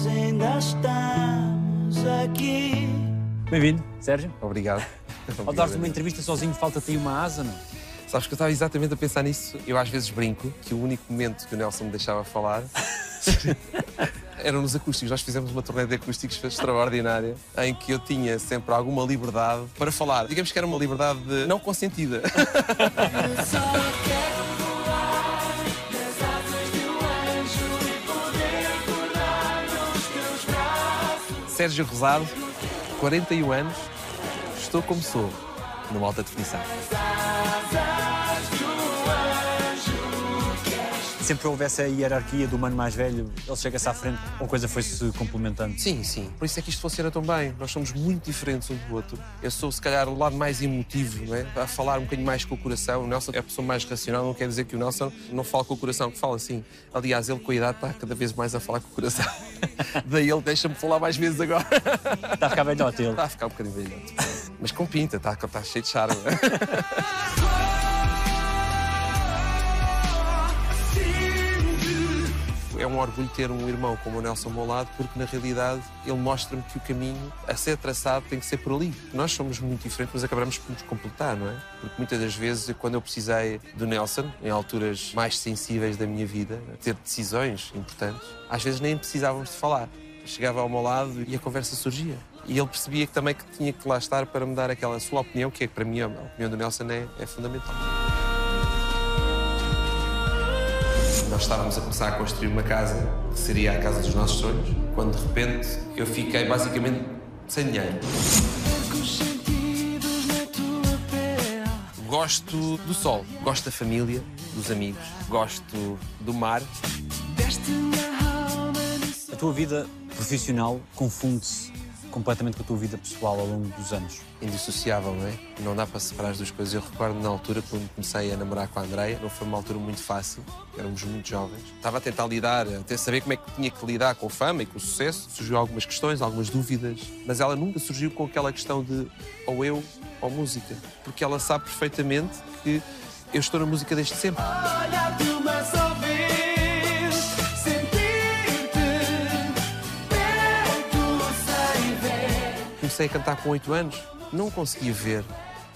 nós ainda estamos aqui. Bem-vindo, Sérgio. Obrigado. Ao dar-te uma entrevista sozinho, falta-te aí uma asa, não? Sabes que eu estava exatamente a pensar nisso. Eu às vezes brinco que o único momento que o Nelson me deixava falar eram nos acústicos. Nós fizemos uma turnê de acústicos extraordinária em que eu tinha sempre alguma liberdade para falar. Digamos que era uma liberdade não consentida. Sérgio Rosado, 41 anos, estou como sou, numa alta definição. Sempre houve essa hierarquia do mano mais velho, ele chega-se à frente, ou a coisa foi-se complementando? Sim, sim. Por isso é que isto funciona tão bem. Nós somos muito diferentes um do outro. Eu sou, se calhar, o lado mais emotivo, não é? A falar um bocadinho mais com o coração. O Nelson é a pessoa mais racional, não quer dizer que o Nelson não fala com o coração, que fala assim. Aliás, ele, com a idade, está cada vez mais a falar com o coração. Daí ele deixa-me falar mais vezes agora. Está a ficar velhote ele. Está a ficar um bocadinho velhote. Mas com pinta, está, está cheio de charme. é um orgulho ter um irmão como o Nelson ao meu lado, porque na realidade ele mostra-me que o caminho a ser traçado tem que ser por ali. Nós somos muito diferentes, mas acabamos por nos completar, não é? Porque muitas das vezes, quando eu precisei do Nelson, em alturas mais sensíveis da minha vida, ter decisões importantes, às vezes nem precisávamos de falar. Chegava ao meu lado e a conversa surgia. E ele percebia que também que tinha que lá estar para me dar aquela sua opinião, que é que para mim a opinião do Nelson é, é fundamental. Nós estávamos a começar a construir uma casa, que seria a casa dos nossos sonhos, quando de repente eu fiquei basicamente sem dinheiro. Gosto do sol, gosto da família, dos amigos, gosto do mar. A tua vida profissional confunde-se completamente com a tua vida pessoal ao longo dos anos. Indissociável, não é? Não dá para separar as duas coisas. Eu recordo na altura, quando comecei a namorar com a Andreia, não foi uma altura muito fácil, éramos muito jovens. Estava a tentar lidar, até saber como é que tinha que lidar com a fama e com o sucesso. Surgiu algumas questões, algumas dúvidas, mas ela nunca surgiu com aquela questão de ou eu ou música, porque ela sabe perfeitamente que eu estou na música desde sempre. Comecei a cantar com 8 anos, não conseguia ver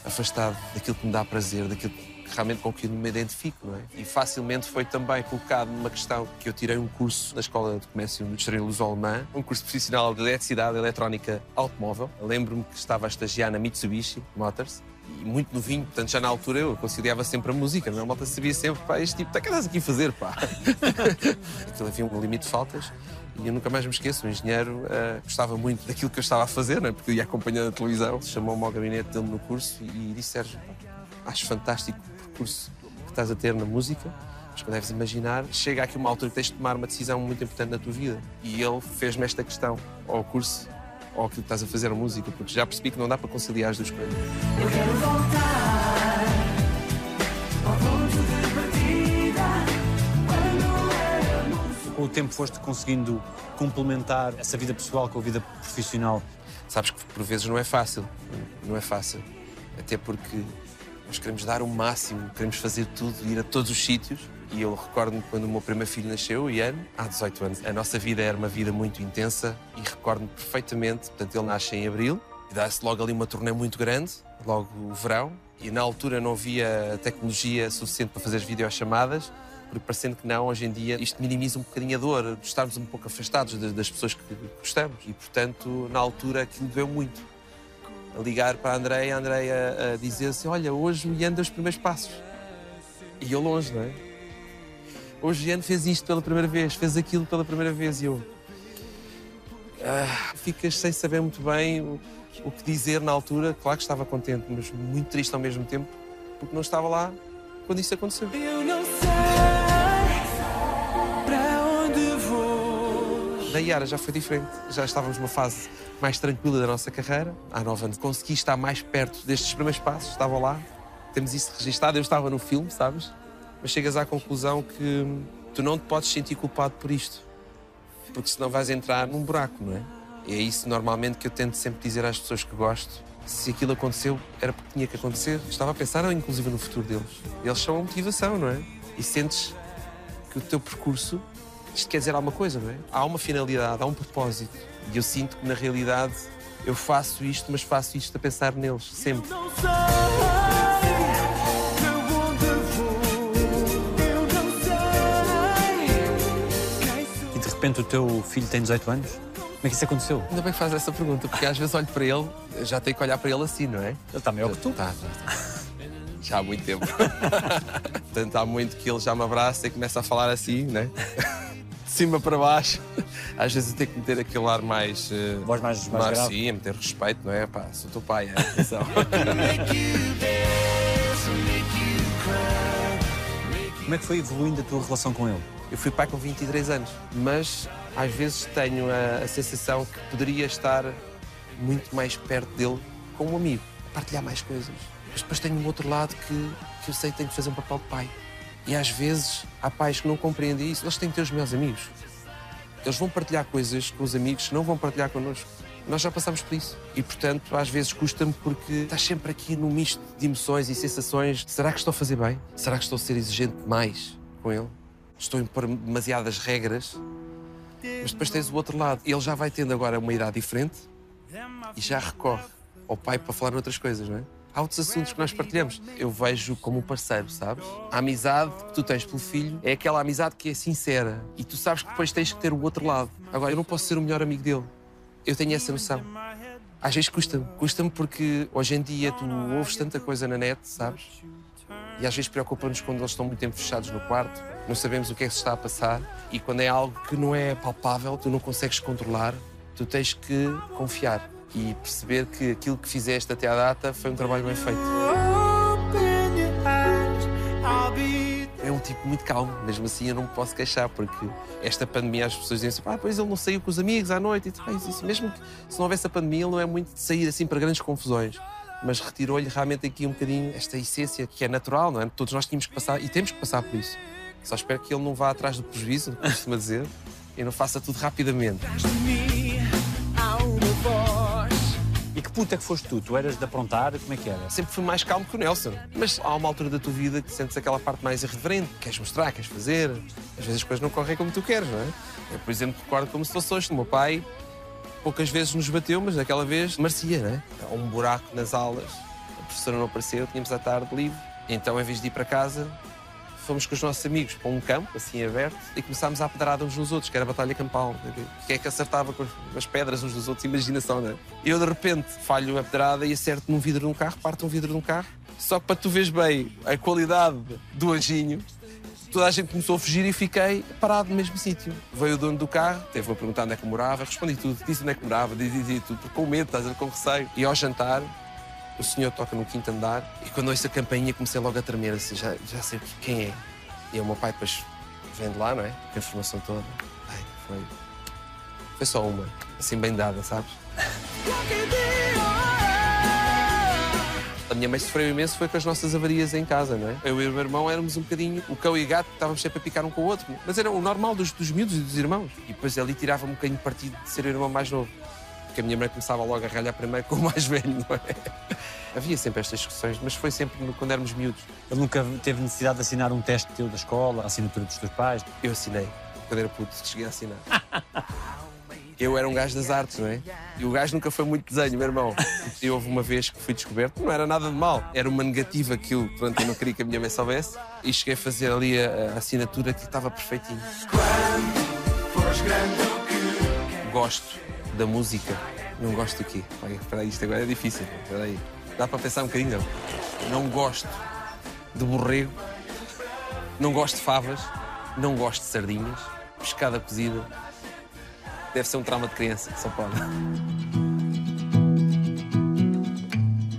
afastado daquilo que me dá prazer, daquilo que realmente com que eu me identifico, não é? E facilmente foi também colocado numa questão que eu tirei um curso na Escola de Comércio do Distrito Luz Alemã, um curso profissional de eletricidade eletrónica automóvel. Lembro-me que estava a estagiar na Mitsubishi Motors e muito novinho, portanto já na altura eu conciliava sempre a música, não é? A malta sabia sempre, pá, este tipo, o que estás aqui a fazer, pá? Aquilo havia um limite de faltas e eu nunca mais me esqueço, o engenheiro uh, gostava muito daquilo que eu estava a fazer, não é? porque ia acompanhando a televisão. Chamou-me ao gabinete dele no curso e disse: Sérgio, acho fantástico o percurso que estás a ter na música. Mas como deves imaginar, chega aqui uma altura que tens de tomar uma decisão muito importante na tua vida. E ele fez-me esta questão ao curso ou aquilo que estás a fazer a música, porque já percebi que não dá para conciliar as duas coisas. Eu quero voltar Com o tempo foste conseguindo complementar essa vida pessoal com a vida profissional? Sabes que por vezes não é fácil, não é fácil. Até porque nós queremos dar o máximo, queremos fazer tudo, ir a todos os sítios. E eu recordo-me quando o meu primeiro filho nasceu, Ian, há 18 anos. A nossa vida era uma vida muito intensa e recordo-me perfeitamente. Portanto, ele nasce em abril e dá-se logo ali uma turnê muito grande, logo o verão. E na altura não havia tecnologia suficiente para fazer as videochamadas, porque parecendo que não, hoje em dia isto minimiza um bocadinho a dor de estarmos um pouco afastados das pessoas que gostamos. E, portanto, na altura aquilo doeu muito. A ligar para a Andreia, a Andreia a dizer assim: Olha, hoje Ian deu os primeiros passos. E eu longe, não é? Hoje Ian fez isto pela primeira vez, fez aquilo pela primeira vez e eu. Ah, ficas sem saber muito bem o, o que dizer na altura. Claro que estava contente, mas muito triste ao mesmo tempo, porque não estava lá quando isso aconteceu. Eu não sei Da Yara já foi diferente. Já estávamos numa fase mais tranquila da nossa carreira. Há nove anos consegui estar mais perto destes primeiros passos. Estava lá, temos isso registado. Eu estava no filme, sabes? Mas chegas à conclusão que tu não te podes sentir culpado por isto. Porque senão vais entrar num buraco, não é? E é isso normalmente que eu tento sempre dizer às pessoas que gosto se aquilo aconteceu, era porque tinha que acontecer. Estava a pensar, inclusive, no futuro deles. Eles são a motivação, não é? E sentes que o teu percurso isto quer dizer alguma coisa, não é? Há uma finalidade, há um propósito. E eu sinto que, na realidade, eu faço isto, mas faço isto a pensar neles, sempre. Não sei para onde vou, eu não sei sou. E de repente o teu filho tem 18 anos? Como é que isso aconteceu? Ainda bem que faz essa pergunta, porque às vezes olho para ele, já tenho que olhar para ele assim, não é? Ele está maior que tu. Tá, tá, tá. Já há muito tempo. Portanto, há muito que ele já me abraça e começa a falar assim, né? De cima para baixo. Às vezes eu tenho que meter aquele ar mais. eh, Voz mais, mais grave. sim, a meter respeito, não é? Pá, sou teu pai, é? Atenção. Como é que foi evoluindo a tua relação com ele? Eu fui pai com 23 anos, mas às vezes tenho a, a sensação que poderia estar muito mais perto dele como um amigo, partilhar mais coisas. Mas depois tenho um outro lado que, que eu sei que tenho que fazer um papel de pai. E às vezes há pais que não compreendem isso, eles têm que ter os melhores amigos. Eles vão partilhar coisas com os amigos que não vão partilhar connosco. Nós já passamos por isso. E, portanto, às vezes custa-me porque estás sempre aqui num misto de emoções e sensações. Será que estou a fazer bem? Será que estou a ser exigente demais com ele? Estou a impor demasiadas regras? Mas depois tens o outro lado. Ele já vai tendo agora uma idade diferente e já recorre ao pai para falar noutras coisas, não é? Há outros assuntos que nós partilhamos. Eu vejo como um parceiro, sabes? A amizade que tu tens pelo filho é aquela amizade que é sincera e tu sabes que depois tens que ter o outro lado. Agora, eu não posso ser o melhor amigo dele. Eu tenho essa noção. Às vezes custa-me. Custa-me porque hoje em dia tu ouves tanta coisa na net, sabes? E às vezes preocupa-nos quando eles estão muito tempo fechados no quarto, não sabemos o que é que se está a passar e quando é algo que não é palpável, tu não consegues controlar, tu tens que confiar e perceber que aquilo que fizeste até à data foi um trabalho bem feito. É um tipo muito calmo, mesmo assim eu não me posso queixar, porque esta pandemia as pessoas dizem assim, ah, pois ele não saiu com os amigos à noite, e tu, "Ah, isso, isso." mesmo que se não houvesse a pandemia, ele não é muito de sair assim para grandes confusões. Mas retirou-lhe realmente aqui um bocadinho esta essência que é natural, não é? Todos nós tínhamos que passar e temos que passar por isso. Só espero que ele não vá atrás do prejuízo, costuma dizer, e não faça tudo rapidamente. Que puto é que foste tu? Tu eras de aprontar? Como é que era? sempre fui mais calmo que o Nelson. Mas há uma altura da tua vida que sentes aquela parte mais irreverente, queres mostrar, queres fazer. Às vezes as coisas não correm como tu queres, não é? Eu, por exemplo, recordo como se fosse hoje. O meu pai poucas vezes nos bateu, mas daquela vez merecia, não é? Há um buraco nas aulas, a professora não apareceu, tínhamos a tarde livre. Então, em vez de ir para casa, fomos com os nossos amigos para um campo, assim aberto, e começámos a pedrada uns nos outros, que era a batalha campal. Quem é que acertava com as pedras uns dos outros? Imaginação, não é? Eu, de repente, falho a pedrada e acerto num vidro de um carro, parto um vidro de um carro. Só que para tu veres bem a qualidade do anjinho, toda a gente começou a fugir e fiquei parado no mesmo sítio. Veio o dono do carro, teve a perguntar onde é que morava, respondi tudo, disse onde é que morava, disse, tudo, com medo, estás com receio. E ao jantar, o senhor toca no quinto andar e quando ouço a campainha comecei logo a tremer, assim, já, já sei quem é. E o meu pai depois vem de lá, não é? Com a informação toda. Ai, foi, foi só uma, assim bem dada, sabes? A minha mãe sofreu imenso foi com as nossas avarias em casa, não é? Eu e o meu irmão éramos um bocadinho o cão e o gato, estávamos sempre a picar um com o outro. Mas era o normal dos, dos miúdos e dos irmãos. E depois ali tirava-me um bocadinho partido de ser o irmão mais novo. Porque a minha mãe começava logo a ralhar primeiro com o mais velho, não é? Havia sempre estas discussões, mas foi sempre quando éramos miúdos. Ele nunca teve necessidade de assinar um teste teu da escola, a assinatura dos teus pais. Eu assinei, quando era puto, cheguei a assinar. Eu era um gajo das artes, não é? E o gajo nunca foi muito desenho, meu irmão. E houve uma vez que fui descoberto, não era nada de mal. Era uma negativa que eu, pronto, eu não queria que a minha mãe soubesse. E cheguei a fazer ali a, a assinatura que estava perfeitinho. Gosto da música. Não gosto do quê? Olha, Espera aí, isto agora é difícil. Dá para pensar um bocadinho, não? Não gosto de borrego. Não gosto de favas. Não gosto de sardinhas. Pescada cozida. Deve ser um trauma de criança, só pode.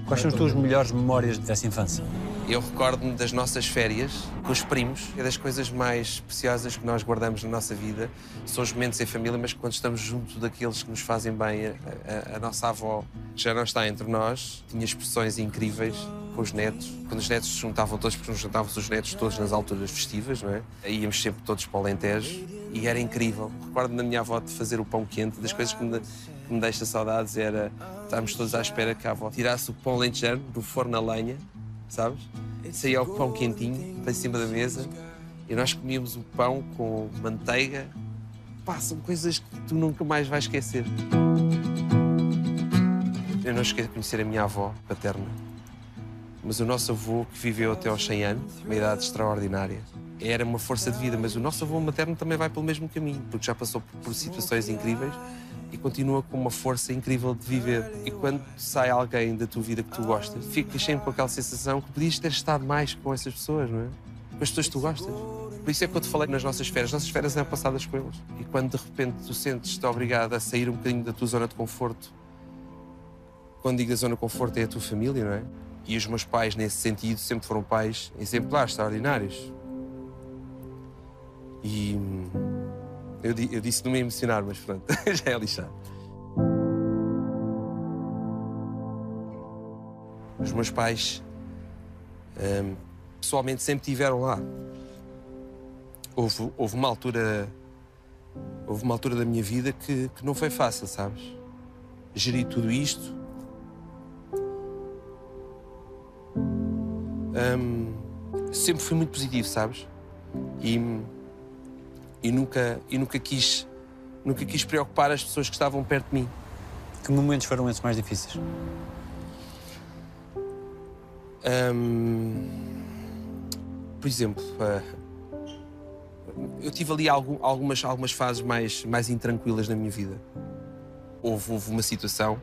Quais são as tuas melhores memórias dessa infância? Eu recordo-me das nossas férias com os primos. É das coisas mais preciosas que nós guardamos na nossa vida. São os momentos em família, mas quando estamos junto daqueles que nos fazem bem, a, a- a nossa avó, que já não está entre nós, tinha expressões incríveis com os netos. Quando os netos se juntavam todos, porque nos juntávamos os netos todos nas alturas festivas, não é? Aí íamos sempre todos para o Alentejo e era incrível. Recordo-me da minha avó de fazer o pão quente. Das coisas que me, que me deixa saudades era estarmos todos à espera que a avó tirasse o pão lentejano do forno a lenha sabes? Saía o pão quentinho para cima da mesa e nós comíamos o pão com manteiga passam coisas que tu nunca mais vais esquecer. Eu não esqueço de conhecer a minha avó paterna, mas o nosso avô, que viveu até aos 100 anos, uma idade extraordinária, era uma força de vida. Mas o nosso avô materno também vai pelo mesmo caminho, porque já passou por situações incríveis e continua com uma força incrível de viver. E quando sai alguém da tua vida que tu gostas, ficas sempre com aquela sensação que podias ter estado mais com essas pessoas, não é? Com as pessoas que tu gostas. Por isso é que eu te falei nas nossas férias. As nossas férias eram passadas com eles. E quando de repente tu sentes-te obrigado a sair um bocadinho da tua zona de conforto, quando digo a zona de conforto é a tua família, não é? E os meus pais, nesse sentido, sempre foram pais exemplares, extraordinários. E eu, eu disse não me emocionar, mas pronto, já é lixado. Os meus pais, hum, pessoalmente, sempre estiveram lá. Houve, houve uma altura, houve uma altura da minha vida que, que não foi fácil, sabes? Gerir tudo isto. Hum, sempre fui muito positivo, sabes? E e nunca, e nunca, quis, nunca quis preocupar as pessoas que estavam perto de mim. Que momentos foram esses mais difíceis? por exemplo, uh, eu tive ali algum, algumas, algumas fases mais, mais intranquilas na minha vida. Houve, houve uma situação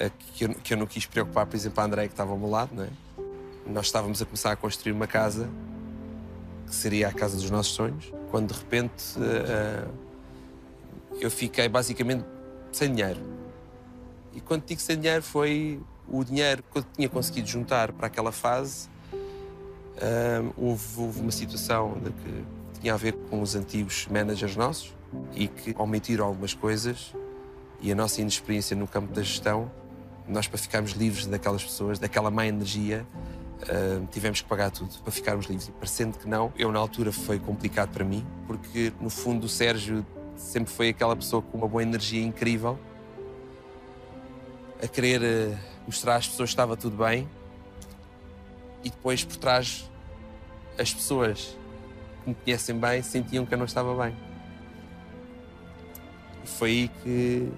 uh, que, eu, que eu não quis preocupar, por exemplo, a André, que estava ao meu lado. Não é? Nós estávamos a começar a construir uma casa que seria a casa dos nossos sonhos, quando de repente uh, eu fiquei basicamente sem dinheiro. E quando digo sem dinheiro foi o dinheiro que eu tinha conseguido juntar para aquela fase. Uh, houve, houve, uma situação de que tinha a ver com os antigos managers nossos e que omitiram algumas coisas e a nossa inexperiência no campo da gestão, nós para ficarmos livres daquelas pessoas, daquela má energia, Uh, tivemos que pagar tudo para ficarmos livres. E parecendo que não, eu na altura foi complicado para mim, porque no fundo o Sérgio sempre foi aquela pessoa com uma boa energia incrível, a querer uh, mostrar às pessoas que estava tudo bem, e depois por trás as pessoas que me conhecem bem sentiam que eu não estava bem. E foi aí que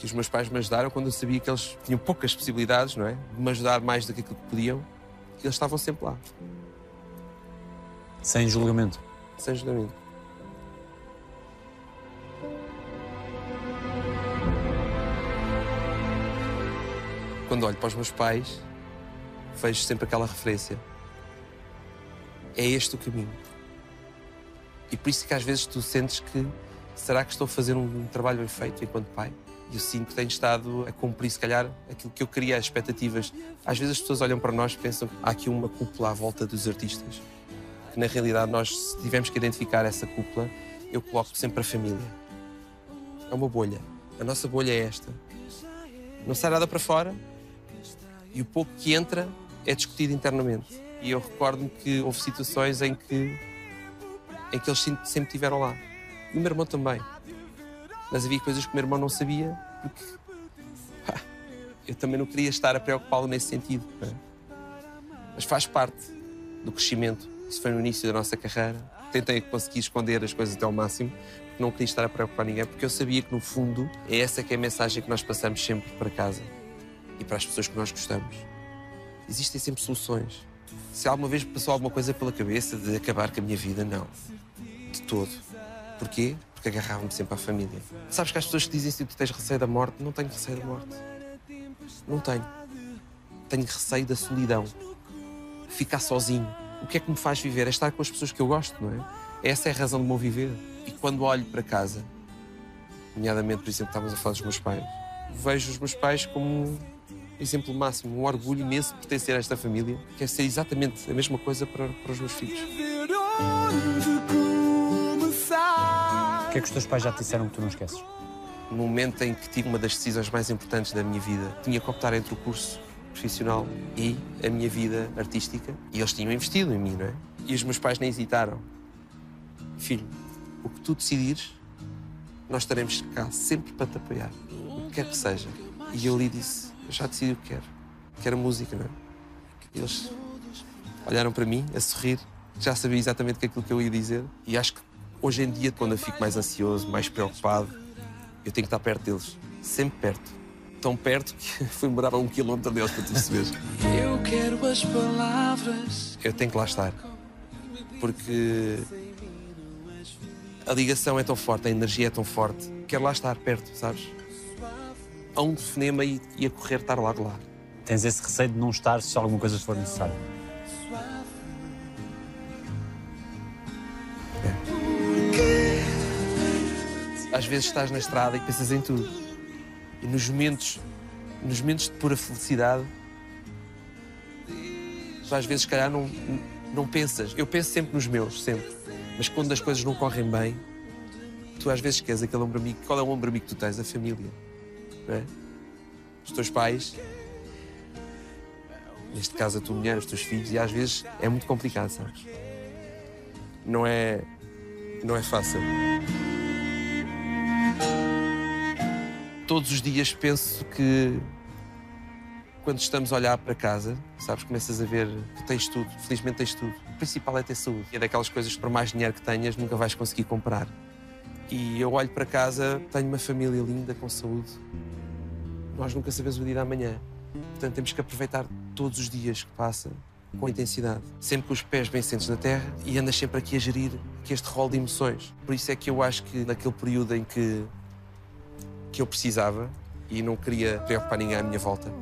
que os meus pais me ajudaram quando eu sabia que eles tinham poucas possibilidades, não é? De me ajudar mais do que aquilo que podiam. E eles estavam sempre lá. Sem julgamento? Sem julgamento. Quando olho para os meus pais, vejo sempre aquela referência. É este o caminho. E por isso que às vezes tu sentes que será que estou a fazer um trabalho bem feito enquanto pai? E eu sinto que tenho estado a cumprir, se calhar, aquilo que eu queria, as expectativas. Às vezes as pessoas olham para nós e pensam que há aqui uma cúpula à volta dos artistas. Que na realidade nós, se tivermos que identificar essa cúpula, eu coloco sempre a família. É uma bolha. A nossa bolha é esta. Não sai nada para fora e o pouco que entra é discutido internamente. E eu recordo-me que houve situações em que, em que eles sempre estiveram lá. E o meu irmão também. Mas havia coisas que o meu irmão não sabia, porque pá, eu também não queria estar a preocupá-lo nesse sentido. É? Mas faz parte do crescimento. Isso foi no início da nossa carreira. Tentei conseguir esconder as coisas até ao máximo, porque não queria estar a preocupar ninguém, porque eu sabia que, no fundo, é essa que é a mensagem que nós passamos sempre para casa e para as pessoas que nós gostamos. Existem sempre soluções. Se alguma vez passou alguma coisa pela cabeça de acabar com a minha vida, não. De todo. Porquê? Porque agarrava-me sempre à família. Sabes que as pessoas que dizem assim, tu tens receio da morte, não tenho receio da morte. Não tenho. Tenho receio da solidão. Ficar sozinho. O que é que me faz viver? É estar com as pessoas que eu gosto, não é? Essa é a razão do meu viver. E quando olho para casa, nomeadamente, por exemplo, estávamos a falar dos meus pais, vejo os meus pais como um exemplo máximo, um orgulho imenso de pertencer a esta família. Quer ser exatamente a mesma coisa para, para os meus filhos. O que é que os teus pais já te disseram que tu não esqueces? No momento em que tive uma das decisões mais importantes da minha vida, tinha que optar entre o curso profissional e a minha vida artística. E eles tinham investido em mim, não é? E os meus pais nem hesitaram. Filho, o que tu decidires, nós estaremos cá sempre para te apoiar. O que quer que seja. E eu lhe disse, eu já decidi o que quero. Quero música, não é? Eles olharam para mim, a sorrir. Já sabia exatamente aquilo que eu ia dizer. E acho que Hoje em dia, quando eu fico mais ansioso, mais preocupado, eu tenho que estar perto deles. Sempre perto. Tão perto que fui morar a um quilómetro deles, para tu perceberes. Eu quero as palavras. Eu tenho que lá estar. Porque a ligação é tão forte, a energia é tão forte. Quero lá estar perto, sabes? A um telefonema e, e a correr estar lá de lá. Tens esse receio de não estar se alguma coisa for necessária. Às vezes estás na estrada e pensas em tudo. E nos momentos, nos momentos de pura felicidade, tu às vezes, se calhar, não, não pensas. Eu penso sempre nos meus, sempre. Mas quando as coisas não correm bem, tu às vezes queres aquele ombro amigo. Qual é o ombro amigo que tu tens? A família. Não é? Os teus pais, neste caso a tua mulher, os teus filhos, e às vezes é muito complicado, sabes? Não é, não é fácil. Todos os dias penso que quando estamos a olhar para casa, sabes, começas a ver que tens tudo, felizmente tens tudo. O principal é ter saúde. É daquelas coisas que por mais dinheiro que tenhas, nunca vais conseguir comprar. E eu olho para casa, tenho uma família linda, com saúde. Nós nunca sabemos o dia da manhã. Portanto, temos que aproveitar todos os dias que passa com intensidade. Sempre com os pés bem sentes na terra e andas sempre aqui a gerir este rol de emoções. Por isso é que eu acho que naquele período em que, que eu precisava e não queria preocupar ninguém à minha volta,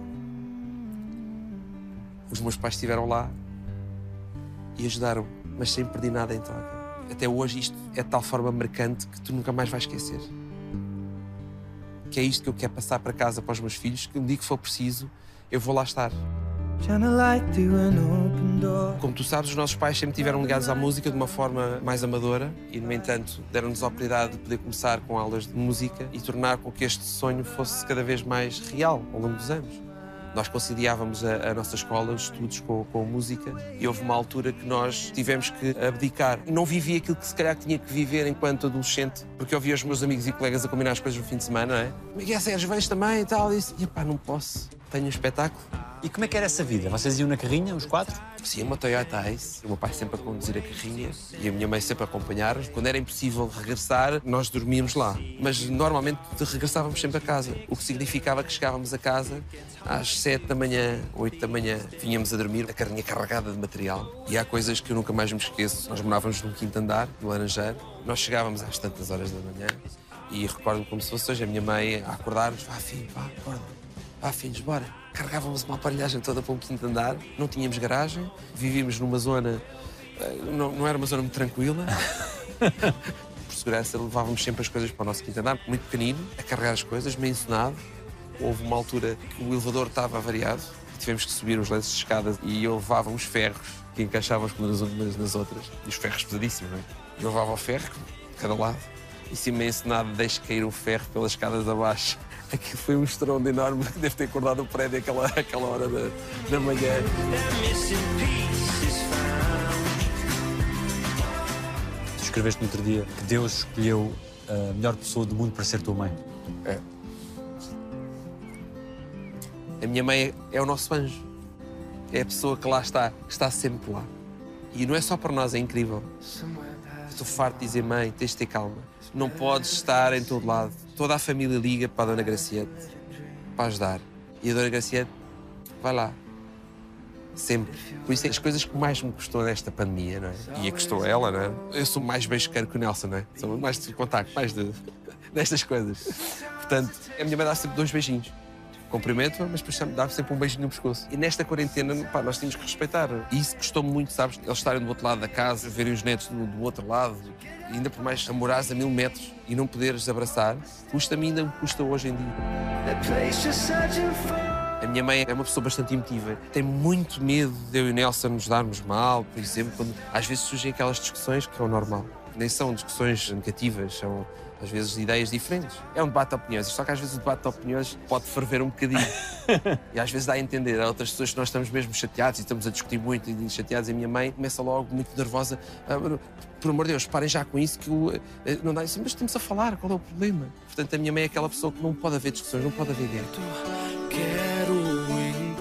os meus pais estiveram lá e ajudaram, mas sem pedir nada em troca. Até hoje isto é de tal forma marcante que tu nunca mais vais esquecer. Que é isto que eu quero passar para casa para os meus filhos, que no dia que for preciso, eu vou lá estar. Como tu sabes, os nossos pais sempre tiveram ligados à música de uma forma mais amadora e, no entanto, deram-nos a oportunidade de poder começar com aulas de música e tornar com que este sonho fosse cada vez mais real ao longo dos anos. Nós conciliávamos a, a nossa escola, os estudos com, com a música e houve uma altura que nós tivemos que abdicar. Não vivi aquilo que se calhar tinha que viver enquanto adolescente, porque eu via os meus amigos e colegas a combinar as coisas no fim de semana, não é? Miguel Sérgio, vens também e tal. E disse, pá, não posso, tenho um espetáculo. E como é que era essa vida? Vocês iam na carrinha, os quatro? Sim, uma Toyota Ace. O meu pai sempre a conduzir a carrinha e a minha mãe sempre a acompanhar. Quando era impossível regressar, nós dormíamos lá. Mas normalmente regressávamos sempre a casa. O que significava que chegávamos a casa às 7 da manhã, 8 da manhã. Vinhamos a dormir, a carrinha carregada de material. E há coisas que eu nunca mais me esqueço. Nós morávamos num quinto andar, no Laranjeiro. Nós chegávamos às tantas horas da manhã e recordo-me como se fosse hoje a minha mãe a acordar-nos. Vá, filho, vá, acorda. Vá, filhos, bora. Carregávamos uma aparelhagem toda para um quinto andar, não tínhamos garagem, vivíamos numa zona. eh, Não, não era uma zona muito tranquila. Por segurança, levávamos sempre as coisas para o nosso quinto andar, muito pequenino, a carregar as coisas, meio ensinado. Houve uma altura que o elevador estava avariado, tivemos que subir os lances de escadas e eu levava uns ferros que encaixavam as colunas umas nas outras, e os ferros pesadíssimos, não é? Eu levava o ferro de cada lado e se meio ensinado deixo cair o ferro pelas escadas abaixo. Aquilo foi um estrondo enorme que deve ter acordado o prédio àquela, àquela hora da, da manhã. Tu escreveste no outro dia que Deus escolheu a melhor pessoa do mundo para ser tua mãe. É. A minha mãe é o nosso anjo. É a pessoa que lá está, que está sempre lá. E não é só para nós, é incrível. Estou farto de dizer, mãe, tens de ter calma. Não podes estar em todo lado. Toda a família liga para a Dona Graciete para ajudar. E a Dona Graciete vai lá. Sempre. Por isso é as coisas que mais me custou nesta pandemia, não é? E a custou a ela, não é? Eu sou mais beijoqueiro que o Nelson, não é? Sou mais de contacto, mais de, destas coisas. Portanto, a minha mãe dá sempre dois beijinhos. Cumprimento-a, mas depois dá sempre um beijinho no pescoço. E nesta quarentena, pá, nós tínhamos que respeitar. E isso custou-me muito, sabes? Eles estarem do outro lado da casa, verem os netos do, do outro lado, e ainda por mais a morares a mil metros e não poderes abraçar, custa-me ainda me custa hoje em dia. A minha mãe é uma pessoa bastante emotiva. Tem muito medo de eu e o Nelson nos darmos mal, por exemplo, quando às vezes surgem aquelas discussões que é o normal. Nem são discussões negativas, são às vezes ideias diferentes. É um debate de opiniões, só que às vezes o debate de opiniões pode ferver um bocadinho. e às vezes dá a entender. Há outras pessoas que nós estamos mesmo chateados e estamos a discutir muito e chateados. E a minha mãe começa logo muito nervosa. "Ah, por amor de Deus, parem já com isso que o- eh, não dá isso. Mas estamos a falar, qual é o problema? Portanto, a minha mãe é aquela pessoa que não pode haver discussões, não pode haver guerra.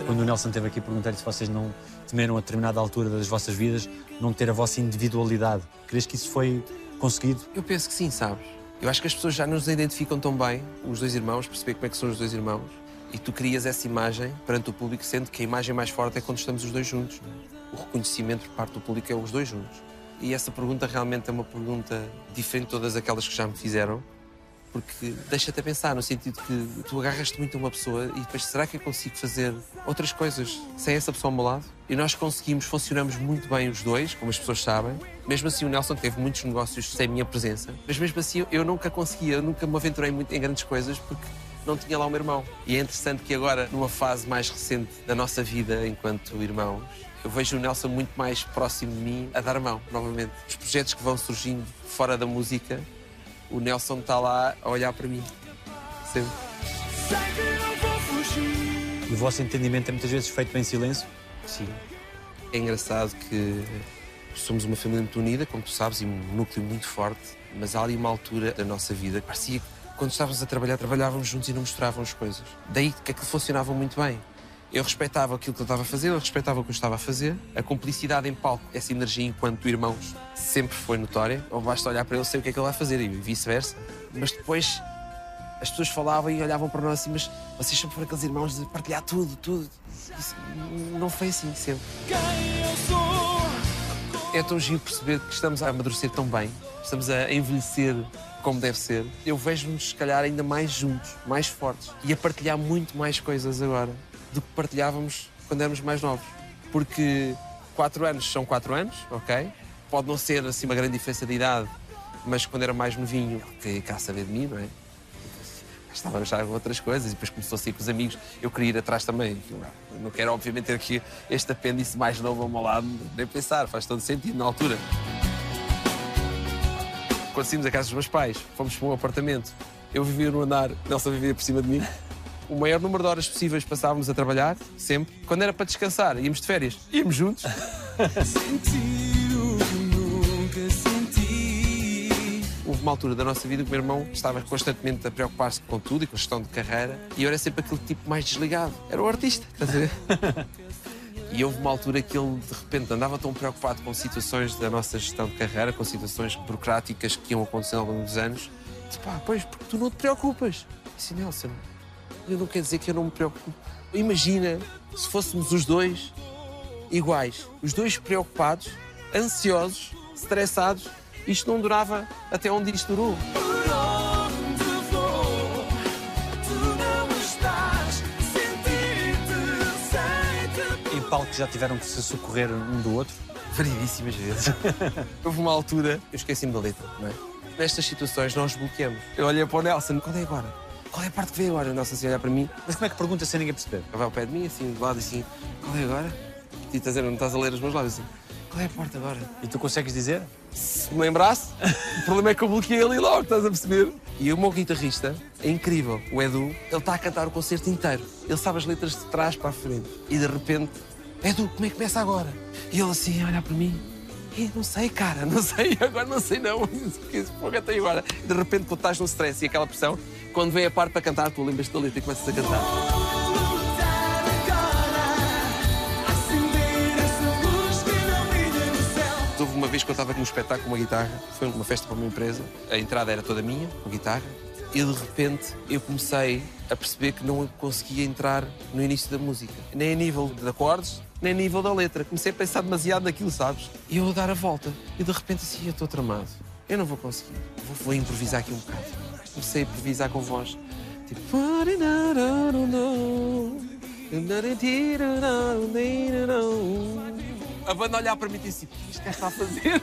Quando o Nelson esteve aqui, perguntei-lhe se vocês não temeram a determinada altura das vossas vidas não ter a vossa individualidade. Crees que isso foi conseguido? Eu penso que sim, sabes? Eu acho que as pessoas já nos identificam tão bem, os dois irmãos, perceber como é que são os dois irmãos, e tu crias essa imagem perante o público, sendo que a imagem mais forte é quando estamos os dois juntos. é? O reconhecimento por parte do público é os dois juntos. E essa pergunta realmente é uma pergunta diferente de todas aquelas que já me fizeram, porque deixa-te pensar, no sentido que tu agarras-te muito a uma pessoa e depois será que eu consigo fazer outras coisas sem essa pessoa ao meu lado? E nós conseguimos, funcionamos muito bem os dois, como as pessoas sabem. Mesmo assim, o Nelson teve muitos negócios sem minha presença, mas mesmo assim eu nunca conseguia, nunca me aventurei muito em grandes coisas porque não tinha lá o meu irmão. E é interessante que agora, numa fase mais recente da nossa vida enquanto irmãos, eu vejo o Nelson muito mais próximo de mim a dar mão, novamente. Os projetos que vão surgindo fora da música, o Nelson está lá a olhar para mim. Sempre. E o vosso entendimento é muitas vezes feito em silêncio? Sim. É engraçado que somos uma família muito unida, como tu sabes, e um núcleo muito forte, mas há ali uma altura da nossa vida que parecia que quando estávamos a trabalhar, trabalhávamos juntos e não mostrávamos coisas. Daí que aquilo funcionava muito bem. Eu respeitava aquilo que ele estava a fazer, ele respeitava o que eu estava a fazer. A cumplicidade em palco, essa energia enquanto irmãos, sempre foi notória. Ou basta olhar para ele sei o que é que ele vai fazer e vice-versa. Mas depois as pessoas falavam e olhavam para nós assim, mas vocês sempre foram aqueles irmãos de partilhar tudo, tudo. Isso não foi assim sempre. Quem eu sou. É tão giro perceber que estamos a amadurecer tão bem, estamos a envelhecer como deve ser. Eu vejo-nos, se calhar, ainda mais juntos, mais fortes e a partilhar muito mais coisas agora do que partilhávamos quando éramos mais novos. Porque quatro anos são quatro anos, ok? Pode não ser assim uma grande diferença de idade, mas quando era mais novinho, que cá saber de mim, não é? Estava a achar outras coisas e depois começou a sair com os amigos. Eu queria ir atrás também. Não quero, obviamente, ter aqui este apêndice mais novo ao meu lado, nem pensar, faz todo sentido na altura. Quando saímos da casa dos meus pais, fomos para um apartamento. Eu vivia no andar, Nelson vivia por cima de mim. O maior número de horas possíveis passávamos a trabalhar, sempre. Quando era para descansar, íamos de férias, íamos juntos. Houve uma altura da nossa vida que o meu irmão estava constantemente a preocupar-se com tudo e com a gestão de carreira e eu era sempre aquele tipo mais desligado. Era o artista, estás a ver? E houve uma altura que ele, de repente, andava tão preocupado com situações da nossa gestão de carreira, com situações burocráticas que iam acontecendo ao longo dos anos. Disse, pá, pois, porque tu não te preocupas. Eu disse, Nelson, eu não quero dizer que eu não me preocupo. Imagina se fôssemos os dois iguais. Os dois preocupados, ansiosos, estressados. Isto não durava até onde isto durou. Por onde vou, tu não estás. Sentir-te, sei-te. Em palco já tiveram que se socorrer um do outro? Variedíssimas vezes. Houve uma altura, eu esqueci-me da letra, não é? Nestas situações nós bloqueamos. Eu olhei para o Nelson, qual é agora? Qual é a parte que vem agora? O Nelson assim olhar para mim, Mas como é que pergunta sem ninguém perceber? vai ao pé de mim, assim, de lado, assim, qual é agora? E estás a ver, não estás a ler os meus lábios, assim, qual é a parte agora? E tu consegues dizer? Se me lembrasse, o problema é que eu bloqueei ali logo, estás a perceber? E o meu guitarrista é incrível, o Edu, ele está a cantar o concerto inteiro. Ele sabe as letras de trás para a frente. E de repente, Edu, como é que começa agora? E ele assim, a olhar para mim. "Ih, não sei, cara, não sei, agora não sei não. Que fogo até agora. De repente, quando estás no stress e aquela pressão, quando vem a parte para cantar, tu lembras-te da letra e começas a cantar. Vez que eu estava com um espetáculo uma guitarra, foi uma festa para uma empresa, a entrada era toda minha, com guitarra, e de repente eu comecei a perceber que não conseguia entrar no início da música, nem a nível de acordes, nem a nível da letra. Comecei a pensar demasiado naquilo, sabes? E eu a dar a volta, e de repente assim, eu estou tramado, eu não vou conseguir, vou, vou improvisar aqui um bocado. Comecei a improvisar com voz, tipo. A banda olhar para mim e disse: "O que isto que está a fazer?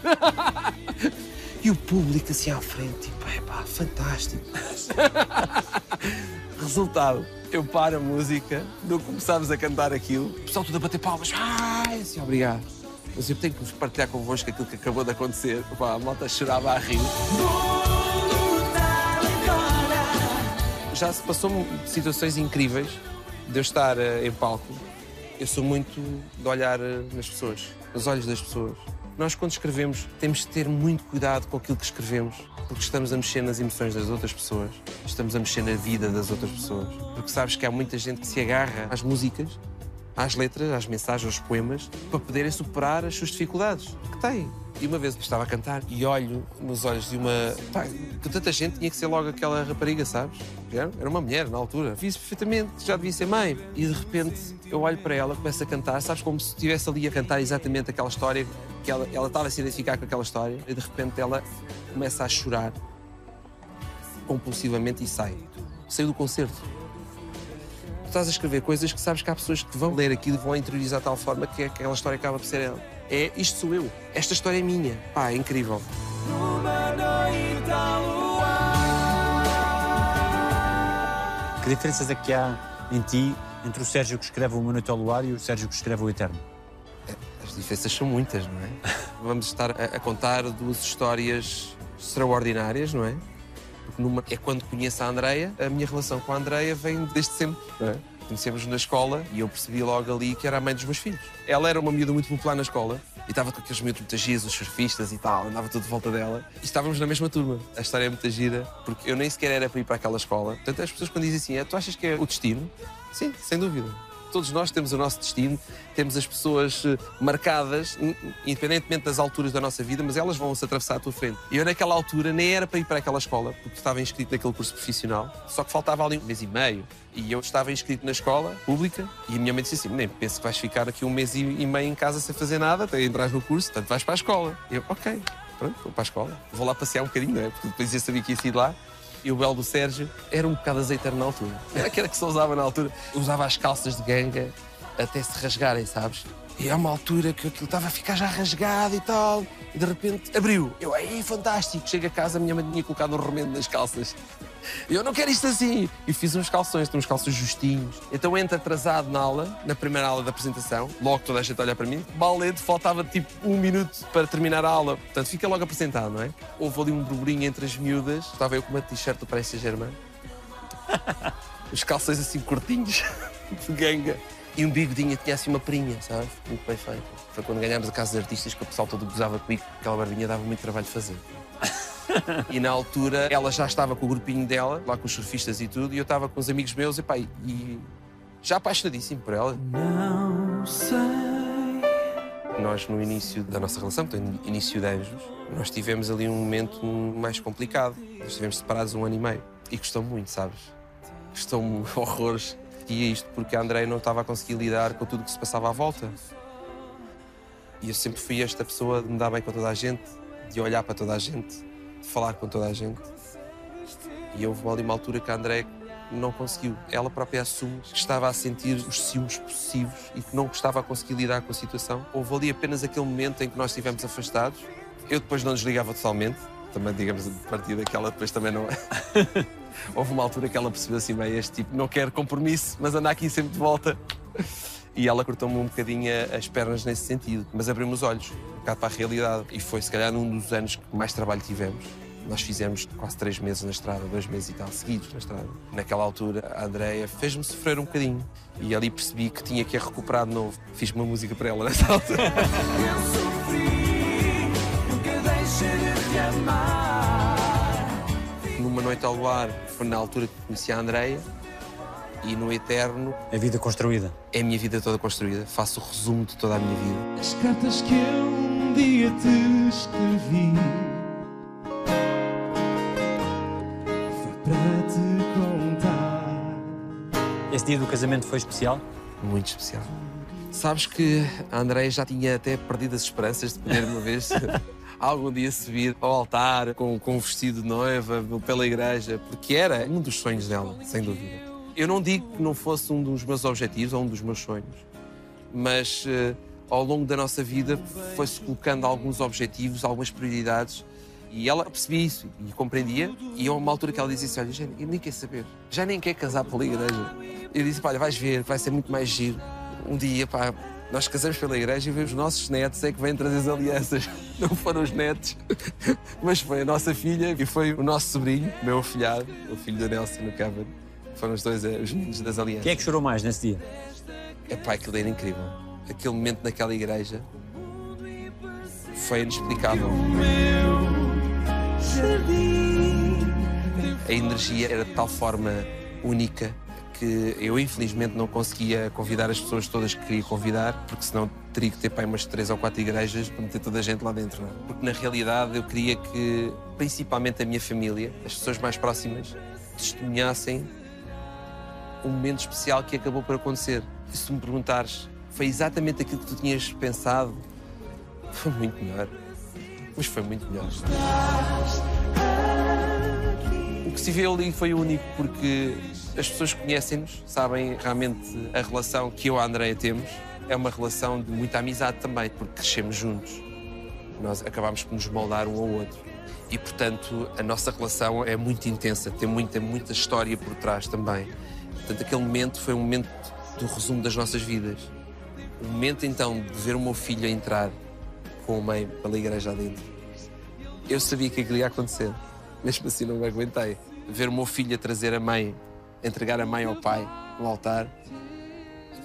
e o público assim à frente, tipo, é pá, fantástico. Resultado, eu paro a música, não começámos a cantar aquilo, o pessoal tudo a bater palmas, ai, assim, obrigado. Mas eu tenho que vos partilhar convosco aquilo que acabou de acontecer. Pá, a malta chorava a rir. Já se passou situações incríveis de eu estar eh, em palco. Eu sou muito de olhar eh, nas pessoas, nos olhos das pessoas. Nós, quando escrevemos, temos de ter muito cuidado com aquilo que escrevemos, porque estamos a mexer nas emoções das outras pessoas, estamos a mexer na vida das outras pessoas. Porque sabes que há muita gente que se agarra às músicas às letras, às mensagens, aos poemas, para poderem superar as suas dificuldades que têm. E uma vez estava a cantar e olho nos olhos de uma. Pá, que tanta gente tinha que ser logo aquela rapariga, sabes? Era uma mulher na altura. Fiz perfeitamente, já devia ser mãe. E de repente eu olho para ela, começo a cantar, sabes, como se estivesse ali a cantar exatamente aquela história, que ela, ela estava a se identificar com aquela história, e de repente ela começa a chorar compulsivamente e sai. Saiu do concerto. Tu estás a escrever coisas que sabes que há pessoas que vão ler aquilo e vão interiorizar de tal forma que aquela história acaba por ser ela. É isto sou eu. Esta história é minha. Pá, é incrível. Que diferenças é que há em ti entre o Sérgio que escreve o Uma Noite ao Luar e o Sérgio que escreve o Eterno? As diferenças são muitas, não é? Vamos estar a, a contar duas histórias extraordinárias, não é? Porque numa é quando conheço a Andreia, a minha relação com a Andreia vem desde sempre, é? Conhecemos na escola e eu percebi logo ali que era a mãe dos meus filhos. Ela era uma miúda muito popular na escola e estava com aqueles miúdos muito giros, os surfistas e tal, andava tudo de volta dela. E estávamos na mesma turma. A história é muito gira porque eu nem sequer era para ir para aquela escola. Portanto, as pessoas quando dizem assim, "É, tu achas que é o destino? Sim, sem dúvida. Todos nós temos o nosso destino, temos as pessoas eh, marcadas, in- independentemente das alturas da nossa vida, mas elas vão se atravessar à tua frente. E eu, naquela altura, nem era para ir para aquela escola, porque estava inscrito naquele curso profissional, só que faltava ali um mês e meio. E eu estava inscrito na escola pública e a minha mãe disse assim: nem penso que vais ficar aqui um mês e meio em casa sem fazer nada, até entrar no curso, portanto vais para a escola. Eu, ok, pronto, vou para a escola. Vou lá passear um bocadinho, não é? Porque depois eu sabia que ia sair lá. E o belo do Sérgio era um bocado azeiteiro na altura. Era aquela que se usava na altura. Usava as calças de ganga até se rasgarem, sabes? E há uma altura que aquilo estava a ficar já rasgado e tal. E de repente abriu. Eu, aí, fantástico. Chego a casa, a minha mãe tinha colocado um remendo nas calças. Eu não quero isto assim. E fiz uns calções, uns calços justinhos. Então entro atrasado na aula, na primeira aula da apresentação. Logo toda a gente olha para mim. Balete, faltava tipo um minuto para terminar a aula. Portanto, fica logo apresentado, não é? Houve ali um burburinho entre as miúdas. Estava eu com uma t-shirt do Paris Saint-Germain. Os calções assim curtinhos, de ganga. E um bigodinho, tinha assim uma perinha, sabes? Muito bem feito. Foi quando ganhámos a Casa dos Artistas que o pessoal todo gozava comigo. Aquela barbinha dava muito trabalho de fazer. E na altura ela já estava com o grupinho dela, lá com os surfistas e tudo, e eu estava com os amigos meus e, pá, e já apaixonadíssimo por ela. Não sei. Nós, no início da nossa relação, portanto, início de anjos, nós tivemos ali um momento mais complicado. Nós estivemos separados um ano e meio. E custou muito, sabes? Custou-me horrores. E isto porque a Andrei não estava a conseguir lidar com tudo o que se passava à volta. E eu sempre fui esta pessoa de me dar bem com toda a gente, de olhar para toda a gente, falar com toda a gente. E houve ali uma altura que a André não conseguiu. Ela própria assume que estava a sentir os ciúmes possíveis e que não estava a conseguir lidar com a situação. Houve ali apenas aquele momento em que nós estivemos afastados. Eu depois não desligava totalmente. Também, digamos, a partir daquela depois também não... Houve uma altura que ela percebeu assim, bem, este tipo não quer compromisso, mas anda aqui sempre de volta. E ela cortou-me um bocadinho as pernas nesse sentido, mas abriu-me os olhos, um bocado para a realidade. E foi, se calhar, num dos anos que mais trabalho tivemos. Nós fizemos quase três meses na estrada, dois meses e tal, seguidos na estrada. Naquela altura, a Andreia fez-me sofrer um bocadinho. E ali percebi que tinha que a recuperar de novo. Fiz uma música para ela nessa altura. Eu sofri, nunca deixei de te amar. Numa noite ao luar, foi na altura que conheci a Andreia. E no Eterno, A vida construída. é a minha vida toda construída. Faço o resumo de toda a minha vida. As cartas que eu um dia te escrevi foi para te contar. Esse dia do casamento foi especial? Muito especial. Sabes que a Andreia já tinha até perdido as esperanças de poder uma vez algum dia subir ao altar com, com um vestido de noiva pela igreja, porque era um dos sonhos dela, sem dúvida. Eu não digo que não fosse um dos meus objetivos ou um dos meus sonhos, mas eh, ao longo da nossa vida foi-se colocando alguns objetivos, algumas prioridades e ela percebia isso e compreendia. E há uma altura que ela dizia assim: Olha, já, eu nem quero saber, já nem quer casar pela igreja. Eu disse: Olha, vais ver, vai ser muito mais giro. Um dia, pá, nós casamos pela igreja e vemos os nossos netos é que vêm trazer as alianças. Não foram os netos, mas foi a nossa filha e foi o nosso sobrinho, meu afilhado, o filho da Nelson no Cavan. Foram os dois eh, os meninos das alianças. Quem é que chorou mais nesse dia? É pá, aquilo era incrível. Aquele momento naquela igreja foi inexplicável. A energia era de tal forma única. que eu infelizmente não conseguia convidar as pessoas todas que queria convidar, porque senão teria que ter para umas três ou quatro igrejas para meter toda a gente lá dentro. Não é? Porque na realidade eu queria que, principalmente a minha família, as pessoas mais próximas, testemunhassem um momento especial que acabou por acontecer. E se me perguntares, foi exatamente aquilo que tu tinhas pensado? Foi muito melhor. Mas foi muito melhor. O que se vê ali foi único porque as pessoas conhecem-nos, sabem realmente a relação que eu e a Andrea temos. É uma relação de muita amizade também, porque crescemos juntos. Nós acabamos por nos moldar um ao outro. E, portanto, a nossa relação é muito intensa, tem muita, muita história por trás também. Portanto, aquele momento foi um momento do resumo das nossas vidas. O momento, então, de ver o meu filho entrar com a mãe pela igreja adentro. Eu sabia que aquilo ia acontecer. Mesmo assim, não me aguentei. Ver o meu filho a trazer a mãe, entregar a mãe ao pai no altar.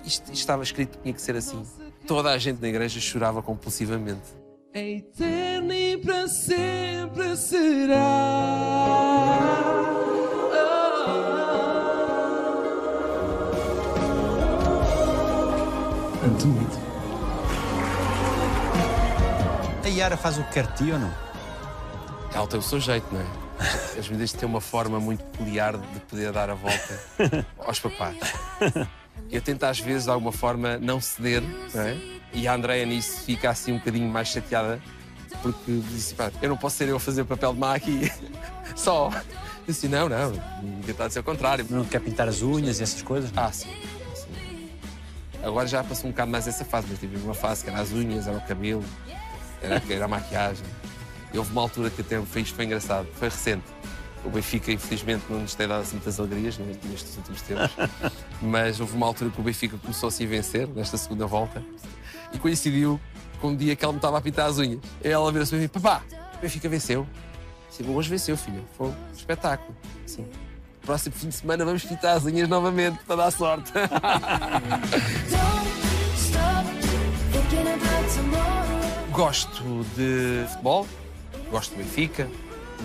Isto, isto estava escrito que tinha que ser assim. Toda a gente na igreja chorava compulsivamente. É eterno e para sempre será. Yara faz o que quer de ti ou não? Ela tem o seu jeito, não é? As miúdas têm uma forma muito peculiar de poder dar a volta aos papás. Eu tento às vezes, de alguma forma, não ceder, não é? E a Andrea nisso fica assim um bocadinho mais chateada, porque disse, pá, eu não posso ser eu a fazer o papel de má aqui, só. Eu disse, não, não, tentar ser o contrário. Não quer pintar as unhas e essas coisas? Ah, sim. sim. Agora já passou um bocado mais essa fase, mas tive uma fase que era as unhas, era o cabelo, era, era a maquiagem. E houve uma altura que até foi, isto foi engraçado, foi recente. O Benfica, infelizmente, não nos tem dado assim muitas alegrias nestes últimos tempos. Mas houve uma altura que o Benfica começou -se a vencer, nesta segunda volta. E coincidiu com um dia que ela me estava a pintar as unhas. E ela vira-se para mim: Papá, o Benfica venceu. Sim, hoje venceu, filho. Foi um espetáculo. Sim. Próximo fim de semana vamos pintar as unhas novamente para dar sorte. Gosto de futebol, gosto do Benfica,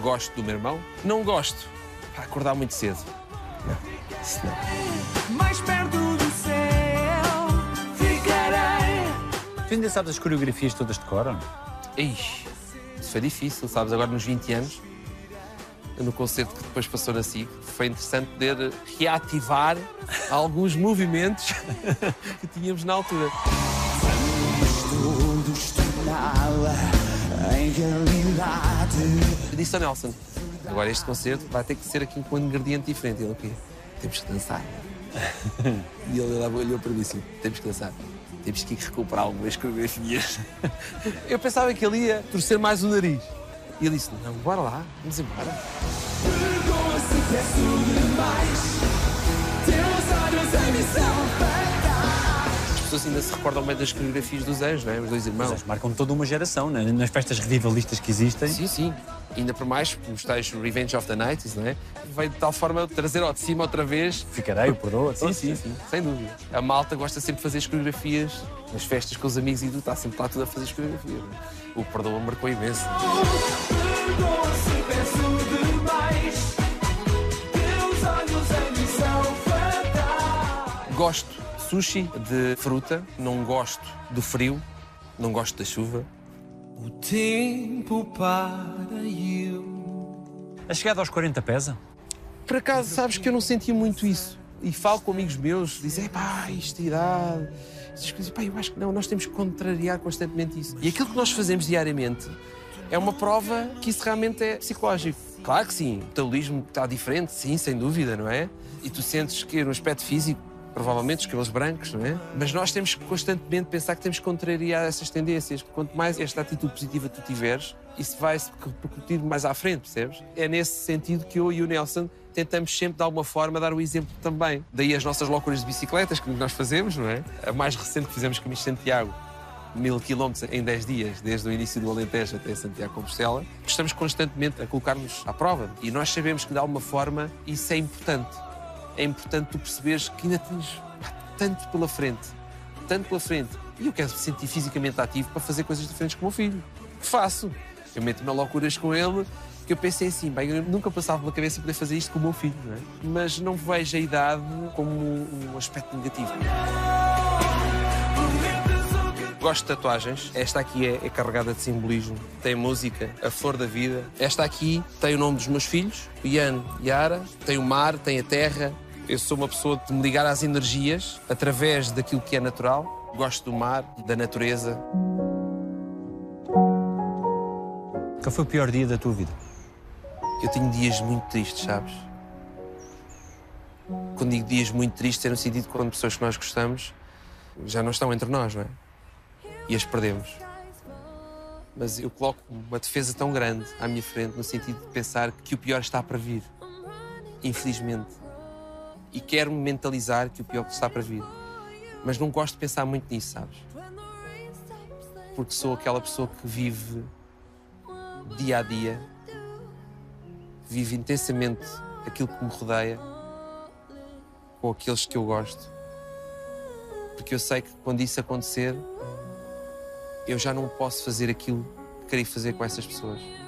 gosto do meu irmão. Não gosto de acordar muito cedo. Não, isso não. Mais perto do céu ficarei. Tu ainda sabes as coreografias todas de cor? Ixi, isso foi difícil, sabes? Agora nos 20 anos, no concerto que depois passou na SIC, foi interessante poder reativar alguns movimentos que tínhamos na altura. Eu disse ao Nelson, agora este concerto vai ter que ser aqui com um ingrediente diferente. Ele, o quê? Temos que dançar. e ele lá olhou para mim assim, temos que dançar. Temos que recuperar algumas coreografias. Eu pensava que ele ia torcer mais o nariz. E ele disse, não, bora lá, vamos embora. Perdoa se peço demais. Teus olhos em missão pessoas ainda se recordam bem das coreografias dos anjos, não é? Os dois irmãos. Eles marcam toda uma geração, né? nas festas revivalistas que existem. Sim, sim. Ainda por mais, os tais Revenge of the Nights, não é? Vai de tal forma trazer ao de cima outra vez. Ficarei, o perdoa. Sim, sim, sim, sem dúvida. A malta gosta sempre de fazer as coreografias nas festas com os amigos e está sempre lá tudo a fazer as coreografias. é? O Perdoa marcou imenso. Gosto sushi de fruta, não gosto do frio, não gosto da chuva. O tempo para eu. A chegada aos 40 pesa? Por acaso, sabes que eu não sentia muito isso. E falo com amigos meus, dizem, pá, isto é idade. Essas coisas, pá, eu acho que não, nós temos que contrariar constantemente isso. E aquilo que nós fazemos diariamente é uma prova que isso realmente é psicológico. Claro que sim, o metabolismo está diferente, sim, sem dúvida, não é? E tu sentes que no aspecto físico, provavelmente os cabelos brancos, não é? Mas nós temos que constantemente pensar que temos que contrariar essas tendências. Quanto mais esta atitude positiva tu tiveres, isso vai se repercutir mais à frente, percebes? É nesse sentido que eu e o Nelson tentamos sempre, de alguma forma, dar o exemplo também. Daí as nossas loucuras de bicicletas que nós fazemos, não é? A mais recente que fizemos Caminho de Santiago, mil quilómetros em 10 dias, desde o início do Alentejo até Santiago Compostela, estamos constantemente a colocar-nos à prova. E nós sabemos que, de alguma forma, isso é importante. É importante tu perceberes que ainda tens tanto pela frente, tanto pela frente. E eu quero me sentir fisicamente ativo para fazer coisas diferentes com o meu filho. Faço. Eu meto-me a loucuras com ele Porque eu pensei assim, bem, eu nunca passava pela cabeça poder fazer isto com o meu filho, não é? Mas não vejo a idade como um aspecto negativo. Gosto de tatuagens. Esta aqui é, é carregada de simbolismo. Tem música, a flor da vida. Esta aqui tem o nome dos meus filhos, Ian e Ara. Tem o mar, tem a terra. Eu sou uma pessoa de me ligar às energias através daquilo que é natural. Gosto do mar, da natureza. Qual foi o pior dia da tua vida? Eu tenho dias muito tristes, sabes? Quando digo dias muito tristes, é no sentido de quando pessoas que nós gostamos já não estão entre nós, não é? E as perdemos. Mas eu coloco uma defesa tão grande à minha frente no sentido de pensar que o pior está para vir. Infelizmente. E quero-me mentalizar que o pior está para vir. Mas não gosto de pensar muito nisso, sabes? Porque sou aquela pessoa que vive dia a dia, vive intensamente aquilo que me rodeia com aqueles que eu gosto. Porque eu sei que quando isso acontecer, eu já não posso fazer aquilo que queria fazer com essas pessoas.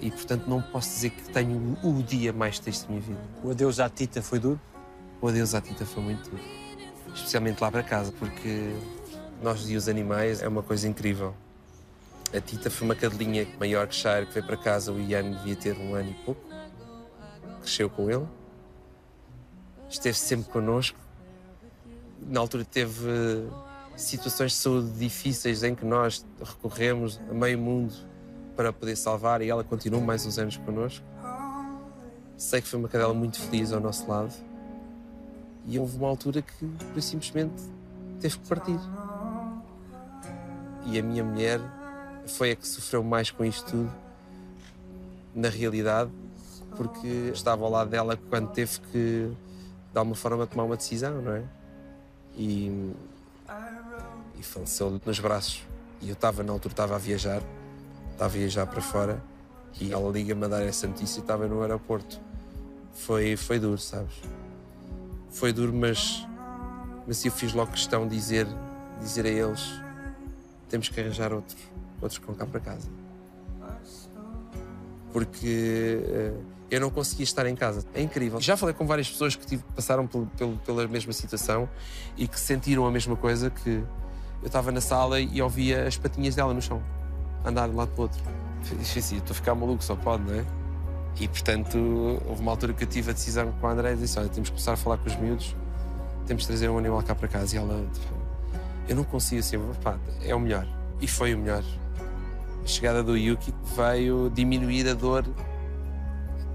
E portanto não posso dizer que tenho o dia mais triste da minha vida. O adeus à Tita foi duro? O adeus à Tita foi muito duro. Especialmente lá para casa, porque nós e os animais é uma coisa incrível. A Tita foi uma cadelinha maior que Shire que veio para casa. O Ian devia ter um ano e pouco. Cresceu com ele. Esteve sempre connosco. Na altura teve eh, situações de saúde difíceis em que nós recorremos a meio mundo para poder salvar e ela continuou mais uns anos connosco. Sei que foi uma cadela muito feliz ao nosso lado. E houve uma altura que, simplesmente, teve que partir. E a minha mulher foi a que sofreu mais com isto tudo, na realidade, porque estava ao lado dela quando teve que, de alguma forma, tomar uma decisão, não é? E, e faleceu nos braços. E eu estava, na altura, estava a viajar, a viajar para fora, e ela liga-me a dar essa notícia e estava no aeroporto. Foi, foi duro, sabes? Foi duro, mas, mas eu fiz logo questão de dizer, dizer a eles: temos que arranjar outros outros vão cá para casa. Porque eh, eu não conseguia estar em casa. É incrível. Já falei com várias pessoas que tive- passaram pel- pel- pela mesma situação e que sentiram a mesma coisa que eu estava na sala e ouvia as patinhas dela no chão, andar de um lado para o outro. Assim, estou a ficar maluco, só pode, não é? E portanto, houve uma altura que eu tive a decisão com a André e disse: Olha, temos que começar a falar com os miúdos, temos de trazer um animal cá para casa. E ela, eu não consigo assim, pá, é o melhor. E foi o melhor. A chegada do Yuki veio diminuir a dor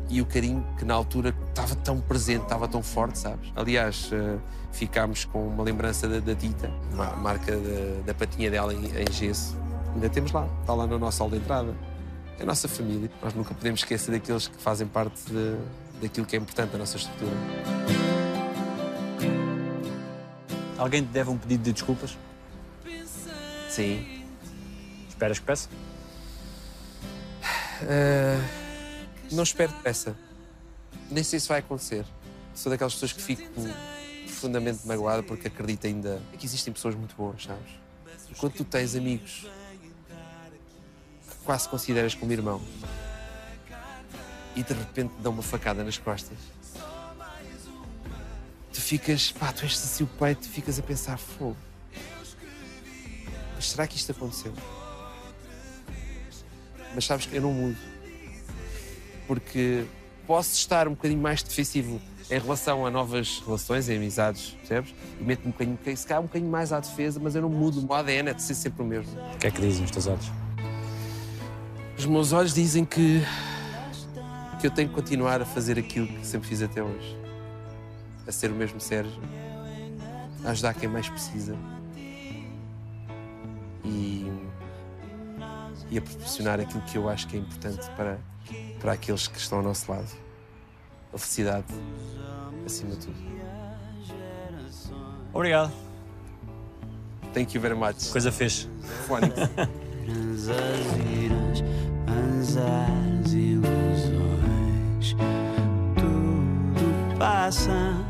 e o carinho que na altura estava tão presente, estava tão forte, sabes? Aliás, eh, ficámos com uma lembrança da, da Tita, uma marca da, da patinha dela em, em gesso. Ainda temos lá, está lá no nosso hall de entrada. É a nossa família. Nós nunca podemos esquecer daqueles que fazem parte de- daquilo que é importante da nossa estrutura. Alguém te deve um pedido de desculpas? Sim. Esperas que peça? Eh, não espero depressa. Nem sei se vai acontecer. Sou daquelas pessoas que fico profundamente magoada porque acredito ainda que existem pessoas muito boas, sabes? E quando tu tens amigos que quase consideras como irmão e de repente dão uma facada nas costas, tu ficas, pá, tu és assim o peito, ficas a pensar, fogo. Mas será que isto aconteceu? Mas sabes que eu não mudo. Porque posso estar um bocadinho mais defensivo em relação a novas relações e amizades, percebes? E meto-me um bocadinho, se calhar um bocadinho mais à defesa, mas eu não mudo. O meu ADN é de ser sempre o mesmo. O que é que dizem os teus olhos? Os meus olhos dizem que, que eu tenho que continuar a fazer aquilo que sempre fiz até hoje. A ser o mesmo Sérgio. A ajudar quem mais precisa. E, e a proporcionar aquilo que eu acho que é importante para, para aqueles que estão ao nosso lado. A felicidade, acima de tudo. Obrigado. Thank you very much. Coisa fez. Vidas as ilusões tudo passa.